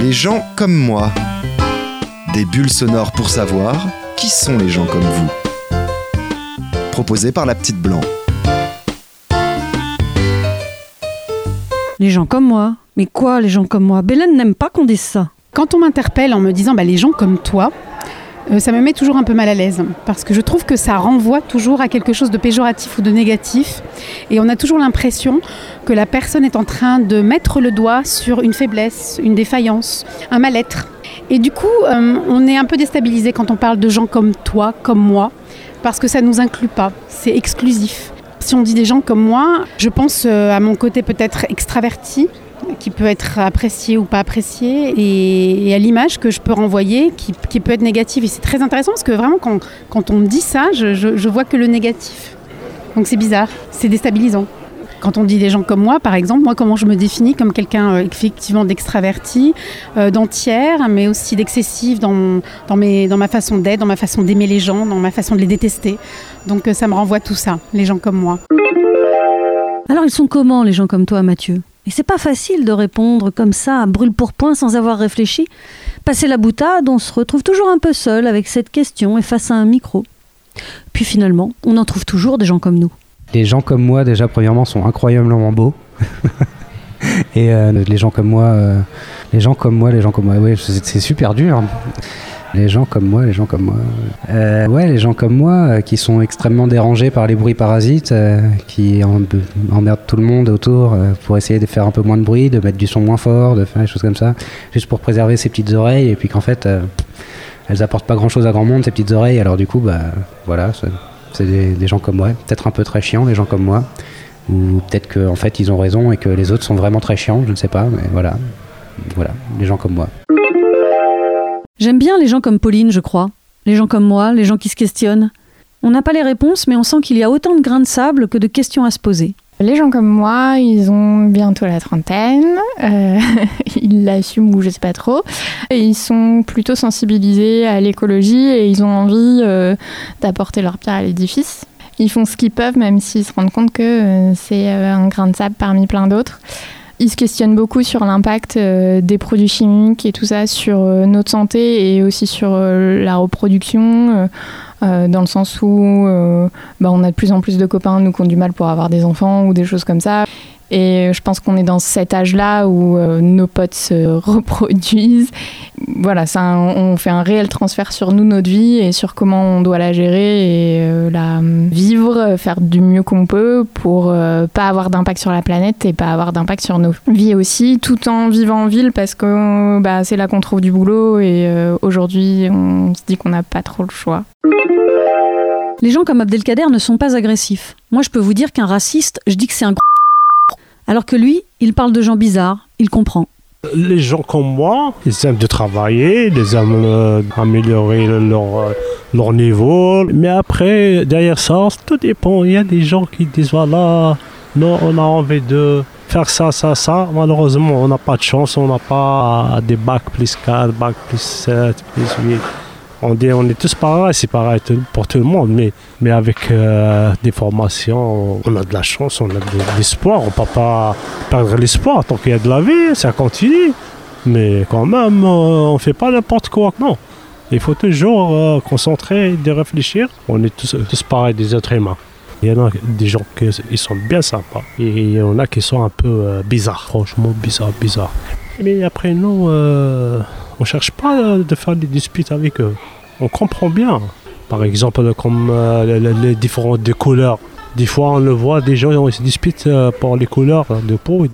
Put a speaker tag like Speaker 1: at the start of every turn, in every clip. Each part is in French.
Speaker 1: Les gens comme moi. Des bulles sonores pour savoir qui sont les gens comme vous. Proposé par la petite blanc.
Speaker 2: Les gens comme moi Mais quoi, les gens comme moi? Bélène n'aime pas qu'on dise ça.
Speaker 3: Quand on m'interpelle en me disant bah, les gens comme toi, ça me met toujours un peu mal à l'aise parce que je trouve que ça renvoie toujours à quelque chose de péjoratif ou de négatif et on a toujours l'impression que la personne est en train de mettre le doigt sur une faiblesse, une défaillance, un mal-être. Et du coup, euh, on est un peu déstabilisé quand on parle de gens comme toi, comme moi, parce que ça ne nous inclut pas, c'est exclusif. Si on dit des gens comme moi, je pense euh, à mon côté peut-être extraverti, qui peut être apprécié ou pas apprécié, et, à l'image que je peux renvoyer, qui, peut être négative. Et c'est très intéressant parce que vraiment, quand, on me dit ça, je, je vois que le négatif. Donc c'est bizarre, c'est déstabilisant. Quand on dit des gens comme moi, par exemple, moi, comment je me définis comme quelqu'un euh, effectivement d'extraverti, euh, d'entière, mais aussi d'excessif dans, dans, dans ma façon d'être, dans ma façon d'aimer les gens, dans ma façon de les détester. Donc euh, ça me renvoie tout ça, les gens comme moi.
Speaker 2: Alors ils sont comment les gens comme toi, Mathieu? Et c'est pas facile de répondre comme ça, à brûle pour point, sans avoir réfléchi. Passer la boutade, on se retrouve toujours un peu seul avec cette question et face à un micro. Puis finalement, on en trouve toujours des gens comme nous
Speaker 4: les gens comme moi, déjà, premièrement, sont incroyablement beaux. Et euh, les gens comme moi, euh, les gens comme moi, les gens comme moi, ouais, c'est super dur. Les gens comme moi, les gens comme moi. Euh, ouais, les gens comme moi qui sont extrêmement dérangés par les bruits parasites, qui emmerdent tout le monde autour pour essayer de faire un peu moins de bruit, de mettre du son moins fort, de faire des choses comme ça, juste pour préserver ses petites oreilles, et puis qu'en fait, elles apportent pas grand chose à grand monde, ces petites oreilles, alors du coup, bah voilà. C'est des, gens comme moi, peut-être un peu très chiants, les gens comme moi. Ou peut-être qu'en fait ils ont raison et que les autres sont vraiment très chiants, je ne sais pas, mais voilà. Voilà, les gens comme moi.
Speaker 2: J'aime bien les gens comme Pauline, je crois. Les gens comme moi, les gens qui se questionnent. On n'a pas les réponses, mais on sent qu'il y a autant de grains de sable que de questions à se poser.
Speaker 5: Les gens comme moi, ils ont bientôt la trentaine, euh, ils l'assument ou je sais pas trop, et ils sont plutôt sensibilisés à l'écologie et ils ont envie euh, d'apporter leur pierre à l'édifice. Ils font ce qu'ils peuvent, même s'ils se rendent compte que euh, c'est un grain de sable parmi plein d'autres. Ils se questionnent beaucoup sur l'impact des produits chimiques et tout ça sur notre santé et aussi sur la reproduction euh, dans le sens où euh, bah, on a de plus en plus de copains, nous, qui ont du mal pour avoir des enfants ou des choses comme ça. Et je pense qu'on est dans cet âge-là où euh, nos potes se reproduisent. Voilà, ça, on fait un réel transfert sur nous, notre vie, et sur comment on doit la gérer et la vivre, faire du mieux qu'on peut pour pas avoir d'impact sur la planète et pas avoir d'impact sur nos vies aussi, tout en vivant en ville parce que bah, c'est là qu'on trouve du boulot et aujourd'hui on se dit qu'on n'a pas trop le choix.
Speaker 2: Les gens comme Abdelkader ne sont pas agressifs. Moi, je peux vous dire qu'un raciste, je dis que c'est un alors que lui, il parle de gens bizarres, il comprend.
Speaker 6: Les gens comme moi, ils aiment de travailler, ils aiment euh, améliorer leur, euh, leur niveau. Mais après, derrière ça, tout dépend. Il y a des gens qui disent voilà, non, on a envie de faire ça, ça, ça. Malheureusement, on n'a pas de chance, on n'a pas des bacs plus 4, bacs plus 7, plus 8 on, dit, on est tous pareils, c'est pareil pour tout le monde, mais, mais avec euh, des formations, on a de la chance, on a de l'espoir, on ne peut pas perdre l'espoir tant qu'il y a de la vie, ça continue. Mais quand même, euh, on ne fait pas n'importe quoi, non. Il faut toujours euh, concentrer, de réfléchir. On est tous, tous pareils des êtres humains. Il y en a des gens qui sont bien sympas et il y en a qui sont un peu bizarres, franchement bizarres, bizarres. Mais après, nous, on cherche pas de faire des disputes avec eux. On comprend bien. Par exemple, comme euh, les, différentes couleurs. Des fois, on le voit, des gens se disputent euh, pour les couleurs de peau.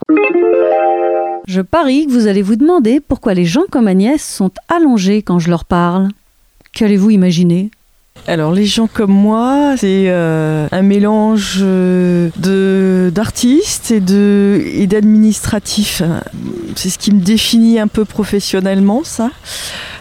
Speaker 2: Je parie que vous allez vous demander pourquoi les gens comme Agnès sont allongés quand je leur parle. Qu'allez-vous imaginer?
Speaker 7: Alors les gens comme moi, c'est euh, un mélange euh, d'artistes et d'administratifs. C'est ce qui me définit un peu professionnellement, ça.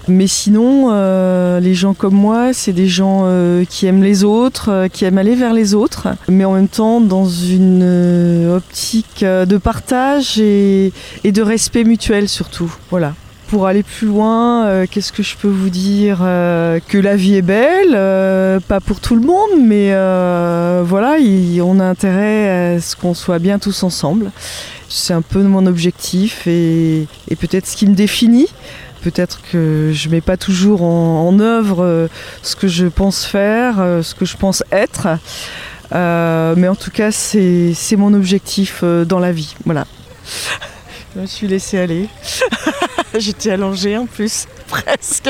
Speaker 7: Mais sinon, euh, les gens comme moi, c'est des gens qui aiment les autres, qui aiment aller vers les autres, mais en même temps dans une optique de partage et, et de respect mutuel surtout. Voilà. Pour aller plus loin, euh, qu'est-ce que je peux vous dire euh, Que la vie est belle, euh, pas pour tout le monde, mais voilà, on a intérêt à ce qu'on soit bien tous ensemble. C'est un peu mon objectif et, peut-être ce qui me définit. Peut-être que je mets pas toujours en, œuvre ce que je pense faire, ce que je pense être. mais en tout cas, c'est mon objectif dans la vie. Voilà. Je me suis laissée aller. J'étais allongée en plus, presque.